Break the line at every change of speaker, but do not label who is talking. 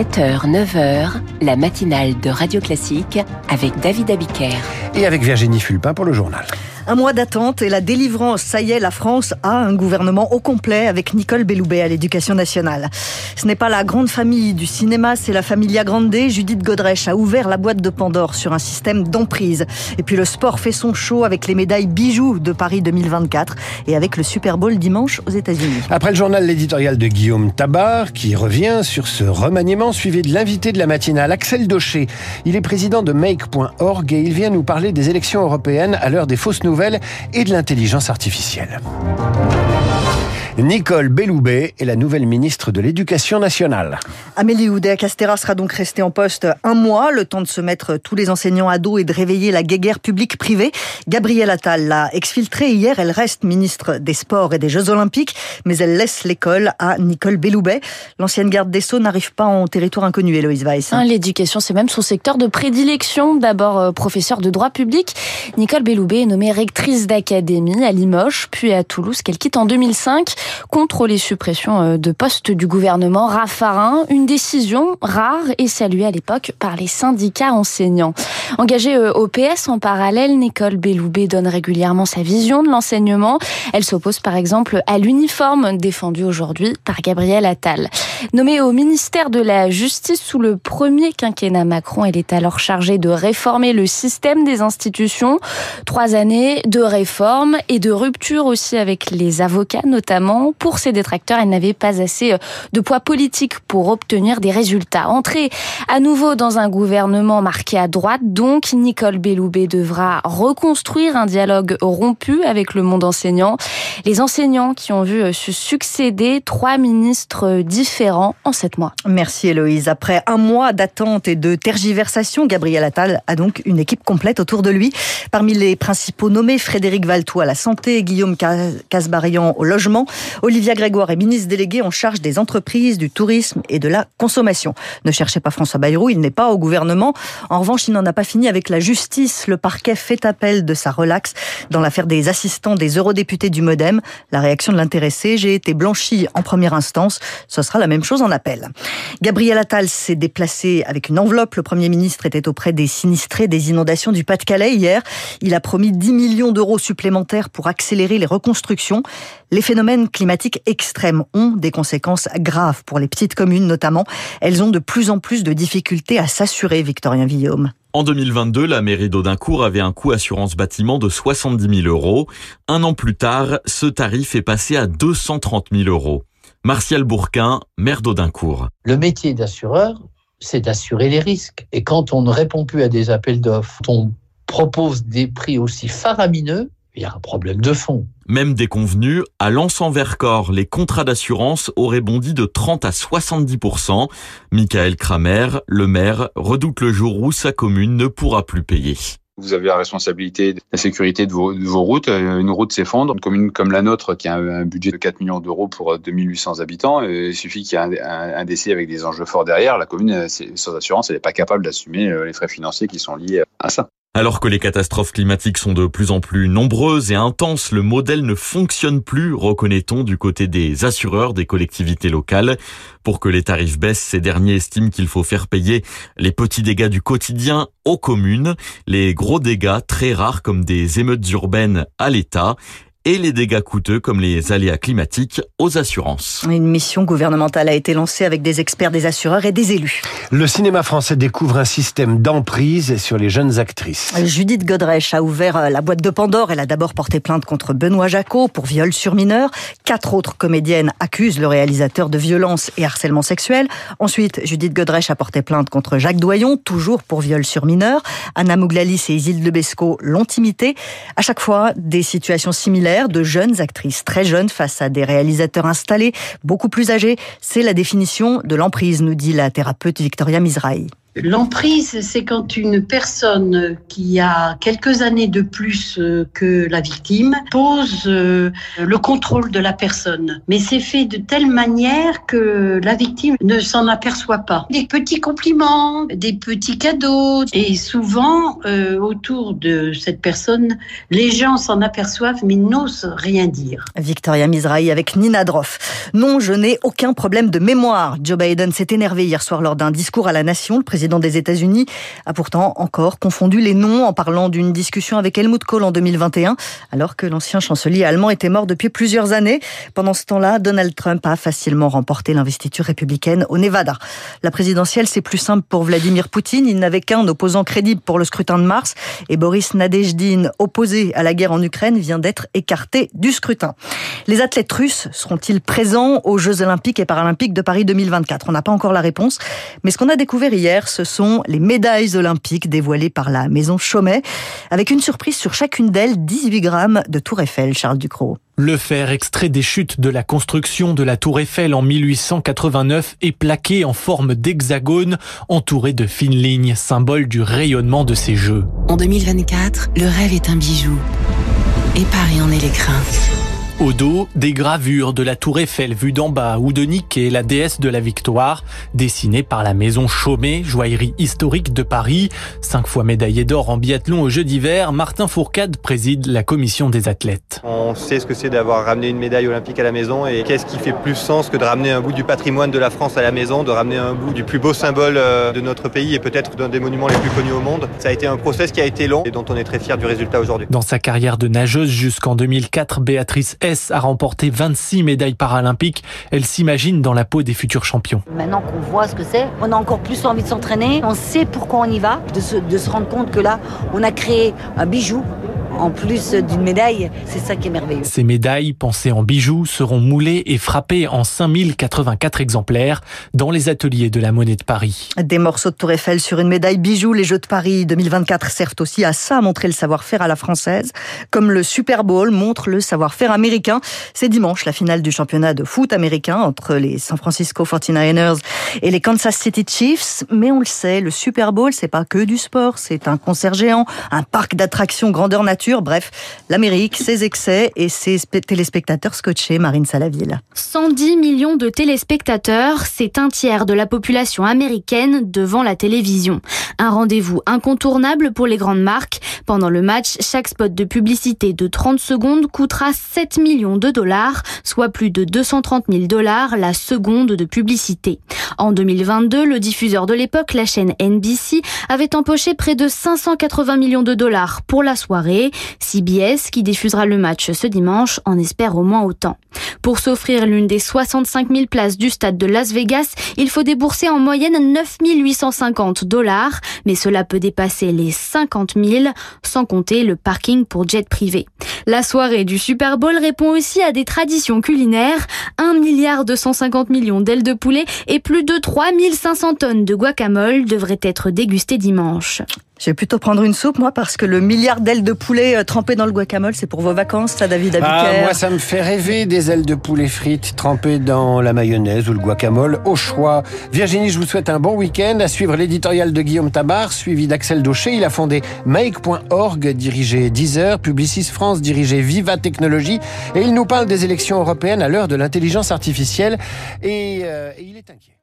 7h, 9h, la matinale de Radio Classique avec David Abiker.
Et avec Virginie Fulpin pour le journal.
Un mois d'attente et la délivrance. Ça y est, la France a un gouvernement au complet avec Nicole Belloubet à l'éducation nationale. Ce n'est pas la grande famille du cinéma, c'est la familia grande. Judith Godrèche a ouvert la boîte de Pandore sur un système d'emprise. Et puis le sport fait son show avec les médailles bijoux de Paris 2024 et avec le Super Bowl dimanche aux États-Unis.
Après le journal, l'éditorial de Guillaume Tabar qui revient sur ce remaniement suivi de l'invité de la matinale, Axel Daucher. Il est président de Make.org et il vient nous parler des élections européennes à l'heure des fausses nouvelles et de l'intelligence artificielle. Nicole Belloubet est la nouvelle ministre de l'Éducation nationale.
Amélie Oudéa-Castera sera donc restée en poste un mois, le temps de se mettre tous les enseignants à dos et de réveiller la guéguerre publique-privée. Gabrielle Attal l'a exfiltrée hier. Elle reste ministre des Sports et des Jeux Olympiques, mais elle laisse l'école à Nicole Belloubet. L'ancienne garde des Sceaux n'arrive pas en territoire inconnu, Héloïse Weiss.
Hein, l'éducation, c'est même son secteur de prédilection. D'abord euh, professeur de droit public, Nicole Belloubet est nommée rectrice d'académie à Limoges, puis à Toulouse, qu'elle quitte en 2005 contre les suppressions euh, de postes du gouvernement Raffarin. Une décision rare et saluée à l'époque par les syndicats enseignants. Engagée euh, au PS en parallèle, Nicole Belloubet donne régulièrement sa vision de l'enseignement. Elle s'oppose par exemple à l'uniforme défendu aujourd'hui par Gabriel Attal. Nommée au ministère de la Justice sous le premier quinquennat Macron, elle est alors chargée de réformer le système des institutions. Trois années de réforme et de rupture aussi avec les avocats notamment. Pour ses détracteurs, elle n'avait pas assez de poids politique pour obtenir des résultats. Entrée à nouveau dans un gouvernement marqué à droite, donc Nicole Belloubet devra reconstruire un dialogue rompu avec le monde enseignant. Les enseignants qui ont vu se succéder trois ministres différents en sept mois.
Merci Héloïse. Après un mois d'attente et de tergiversation, Gabriel Attal a donc une équipe complète autour de lui. Parmi les principaux nommés, Frédéric Valtou à la santé, Guillaume Casbarian au logement, Olivia Grégoire est ministre déléguée en charge des entreprises, du tourisme et de la consommation. Ne cherchez pas François Bayrou, il n'est pas au gouvernement. En revanche, il n'en a pas fini avec la justice. Le parquet fait appel de sa relaxe dans l'affaire des assistants des eurodéputés du Modem. La réaction de l'intéressé, j'ai été blanchi en première instance. Ce sera la même chose en appel. Gabriel Attal s'est déplacé avec une enveloppe. Le Premier ministre était auprès des sinistrés des inondations du Pas-de-Calais hier. Il a promis 10 millions d'euros supplémentaires pour accélérer les reconstructions. Les phénomènes climatiques extrêmes ont des conséquences graves pour les petites communes notamment. Elles ont de plus en plus de difficultés à s'assurer, Victorien Villaume.
En 2022, la mairie d'Audincourt avait un coût assurance bâtiment de 70 000 euros. Un an plus tard, ce tarif est passé à 230 000 euros. Martial Bourquin, maire d'Audincourt.
Le métier d'assureur, c'est d'assurer les risques. Et quand on ne répond plus à des appels d'offres, on propose des prix aussi faramineux, il y a un problème de fond.
Même déconvenu, à Lens-en-Vercors, les contrats d'assurance auraient bondi de 30 à 70%. Michael Kramer, le maire, redoute le jour où sa commune ne pourra plus payer.
Vous avez la responsabilité de la sécurité de vos, de vos routes. Une route s'effondre. Une commune comme la nôtre, qui a un, budget de 4 millions d'euros pour 2800 habitants, il suffit qu'il y ait un, un, décès avec des enjeux forts derrière. La commune, sans assurance, elle n'est pas capable d'assumer les frais financiers qui sont liés à ça.
Alors que les catastrophes climatiques sont de plus en plus nombreuses et intenses, le modèle ne fonctionne plus, reconnaît-on, du côté des assureurs des collectivités locales. Pour que les tarifs baissent, ces derniers estiment qu'il faut faire payer les petits dégâts du quotidien aux communes, les gros dégâts très rares comme des émeutes urbaines à l'État et les dégâts coûteux comme les aléas climatiques aux assurances.
Une mission gouvernementale a été lancée avec des experts, des assureurs et des élus.
Le cinéma français découvre un système d'emprise sur les jeunes actrices.
Judith Godrèche a ouvert la boîte de Pandore. Elle a d'abord porté plainte contre Benoît Jacot pour viol sur mineur. Quatre autres comédiennes accusent le réalisateur de violence et harcèlement sexuel. Ensuite, Judith Godrèche a porté plainte contre Jacques Doyon, toujours pour viol sur mineur. Anna Mouglalis et Isilde Lebesco l'ont imité. À chaque fois, des situations similaires de jeunes actrices très jeunes face à des réalisateurs installés, beaucoup plus âgés. C'est la définition de l'emprise, nous dit la thérapeute Victoria Mizrahi.
L'emprise, c'est quand une personne qui a quelques années de plus euh, que la victime pose euh, le contrôle de la personne. Mais c'est fait de telle manière que la victime ne s'en aperçoit pas. Des petits compliments, des petits cadeaux. Et souvent, euh, autour de cette personne, les gens s'en aperçoivent mais n'osent rien dire.
Victoria Mizrahi avec Nina Droff. Non, je n'ai aucun problème de mémoire. Joe Biden s'est énervé hier soir lors d'un discours à la nation. Des États-Unis a pourtant encore confondu les noms en parlant d'une discussion avec Helmut Kohl en 2021, alors que l'ancien chancelier allemand était mort depuis plusieurs années. Pendant ce temps-là, Donald Trump a facilement remporté l'investiture républicaine au Nevada. La présidentielle, c'est plus simple pour Vladimir Poutine. Il n'avait qu'un opposant crédible pour le scrutin de mars et Boris Nadejdin, opposé à la guerre en Ukraine, vient d'être écarté du scrutin. Les athlètes russes seront-ils présents aux Jeux olympiques et paralympiques de Paris 2024 On n'a pas encore la réponse, mais ce qu'on a découvert hier, ce sont les médailles olympiques dévoilées par la maison Chaumet, avec une surprise sur chacune d'elles, 18 grammes de Tour Eiffel, Charles Ducrot.
Le fer extrait des chutes de la construction de la Tour Eiffel en 1889 est plaqué en forme d'hexagone, entouré de fines lignes, symbole du rayonnement de ces Jeux.
En 2024, le rêve est un bijou. Et Paris en est l'écrin.
Au dos, des gravures de la tour Eiffel vue d'en bas ou de Nike, la déesse de la victoire, dessinées par la maison Chaumet, joaillerie historique de Paris. Cinq fois médaillé d'or en biathlon aux Jeux d'hiver, Martin Fourcade préside la commission des athlètes.
On sait ce que c'est d'avoir ramené une médaille olympique à la maison et qu'est-ce qui fait plus sens que de ramener un bout du patrimoine de la France à la maison, de ramener un bout du plus beau symbole euh, de notre pays et peut-être d'un des monuments les plus connus au monde. Ça a été un process qui a été long et dont on est très fier du résultat aujourd'hui.
Dans sa carrière de nageuse jusqu'en 2004, Béatrice a remporté 26 médailles paralympiques. Elle s'imagine dans la peau des futurs champions.
Maintenant qu'on voit ce que c'est, on a encore plus envie de s'entraîner. On sait pourquoi on y va, de se, de se rendre compte que là, on a créé un bijou en plus d'une médaille. C'est ça qui est merveilleux.
Ces médailles, pensées en bijoux, seront moulées et frappées en 5084 exemplaires dans les ateliers de la Monnaie de Paris.
Des morceaux de Tour Eiffel sur une médaille bijou. Les Jeux de Paris 2024 servent aussi à ça, montrer le savoir-faire à la française. Comme le Super Bowl montre le savoir-faire américain. C'est dimanche la finale du championnat de foot américain entre les San Francisco 49ers et les Kansas City Chiefs. Mais on le sait, le Super Bowl, c'est pas que du sport. C'est un concert géant, un parc d'attractions grandeur nature Bref, l'Amérique, ses excès et ses téléspectateurs scotchés, Marine Salaville.
110 millions de téléspectateurs, c'est un tiers de la population américaine devant la télévision. Un rendez-vous incontournable pour les grandes marques. Pendant le match, chaque spot de publicité de 30 secondes coûtera 7 millions de dollars, soit plus de 230 000 dollars la seconde de publicité. En 2022, le diffuseur de l'époque, la chaîne NBC, avait empoché près de 580 millions de dollars pour la soirée. CBS, qui diffusera le match ce dimanche, en espère au moins autant. Pour s'offrir l'une des 65 000 places du stade de Las Vegas, il faut débourser en moyenne 9 850 dollars, mais cela peut dépasser les 50 000, sans compter le parking pour jet privé. La soirée du Super Bowl répond aussi à des traditions culinaires. 1 milliard 250 millions d'ailes de poulet et plus de 3500 tonnes de guacamole devraient être dégustées dimanche.
Je vais plutôt prendre une soupe, moi, parce que le milliard d'ailes de poulet euh, trempées dans le guacamole, c'est pour vos vacances, ça, David
ah, Moi, ça me fait rêver des ailes de poulet frites trempées dans la mayonnaise ou le guacamole, au choix. Virginie, je vous souhaite un bon week-end. À suivre l'éditorial de Guillaume Tabar, suivi d'Axel Daucher. Il a fondé Make.org, dirigé Deezer, Publicis France, dirigé Viva Technologie. Et il nous parle des élections européennes à l'heure de l'intelligence artificielle. Et, euh, et il est inquiet.